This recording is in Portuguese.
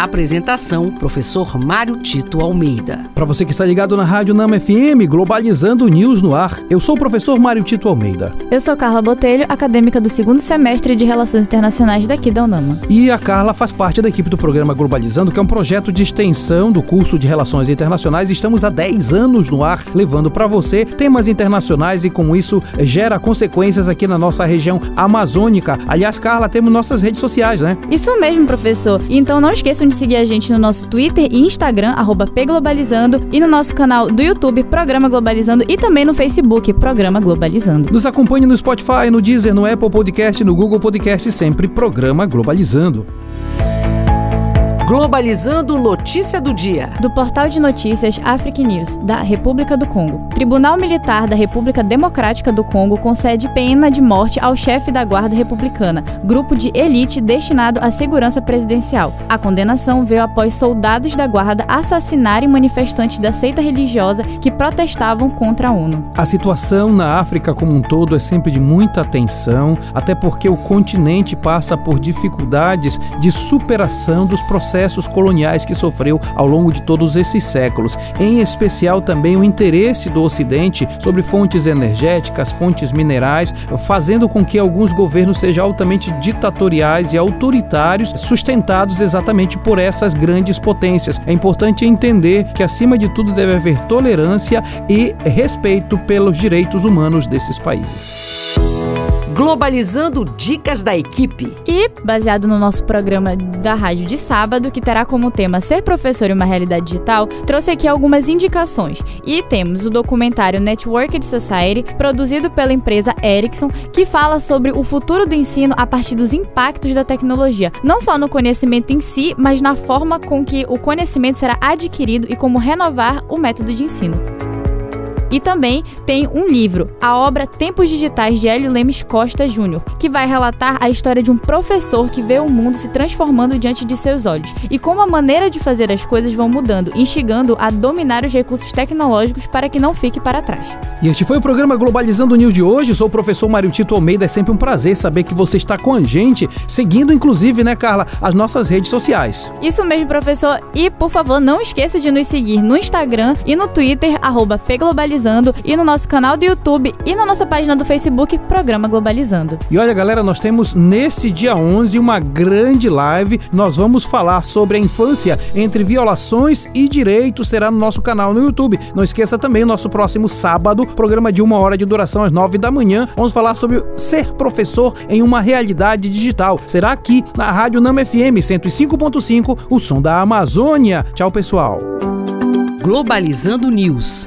Apresentação: Professor Mário Tito Almeida. Para você que está ligado na Rádio Nama FM, Globalizando News no ar, eu sou o professor Mário Tito Almeida. Eu sou Carla Botelho, acadêmica do segundo semestre de Relações Internacionais daqui da UNAMA. E a Carla faz parte da equipe do programa Globalizando, que é um projeto de extensão do curso de Relações Internacionais. Estamos há 10 anos no ar, levando para você temas internacionais e como isso gera consequências aqui na nossa região amazônica. Aliás, Carla, temos nossas redes sociais, né? Isso mesmo, professor. Então não esqueçam seguir a gente no nosso Twitter e Instagram, pglobalizando, e no nosso canal do YouTube, Programa Globalizando, e também no Facebook, Programa Globalizando. Nos acompanhe no Spotify, no Deezer, no Apple Podcast, no Google Podcast, sempre Programa Globalizando. Globalizando notícia do dia. Do portal de notícias Africa News, da República do Congo. Tribunal Militar da República Democrática do Congo concede pena de morte ao chefe da Guarda Republicana, grupo de elite destinado à segurança presidencial. A condenação veio após soldados da Guarda assassinarem manifestantes da seita religiosa que protestavam contra a ONU. A situação na África como um todo é sempre de muita atenção, até porque o continente passa por dificuldades de superação dos processos processos coloniais que sofreu ao longo de todos esses séculos, em especial também o interesse do Ocidente sobre fontes energéticas, fontes minerais, fazendo com que alguns governos sejam altamente ditatoriais e autoritários, sustentados exatamente por essas grandes potências. É importante entender que, acima de tudo, deve haver tolerância e respeito pelos direitos humanos desses países. Globalizando Dicas da Equipe. E, baseado no nosso programa da rádio de sábado, que terá como tema Ser Professor em uma Realidade Digital, trouxe aqui algumas indicações. E temos o documentário Networked Society, produzido pela empresa Ericsson, que fala sobre o futuro do ensino a partir dos impactos da tecnologia, não só no conhecimento em si, mas na forma com que o conhecimento será adquirido e como renovar o método de ensino. E também tem um livro, a obra Tempos Digitais de Hélio Lemes Costa Júnior, que vai relatar a história de um professor que vê o mundo se transformando diante de seus olhos e como a maneira de fazer as coisas vão mudando, instigando a dominar os recursos tecnológicos para que não fique para trás. E este foi o programa Globalizando News de hoje. Sou o professor Mário Tito Almeida. É sempre um prazer saber que você está com a gente, seguindo inclusive, né, Carla, as nossas redes sociais. Isso mesmo, professor. E por favor, não esqueça de nos seguir no Instagram e no Twitter, pglobalizando Globalizando e no nosso canal do YouTube e na nossa página do Facebook, Programa Globalizando. E olha, galera, nós temos nesse dia 11 uma grande live. Nós vamos falar sobre a infância entre violações e direitos. Será no nosso canal no YouTube. Não esqueça também o nosso próximo sábado, programa de uma hora de duração às nove da manhã. Vamos falar sobre ser professor em uma realidade digital. Será aqui na Rádio Nama FM 105.5, o som da Amazônia. Tchau, pessoal. Globalizando News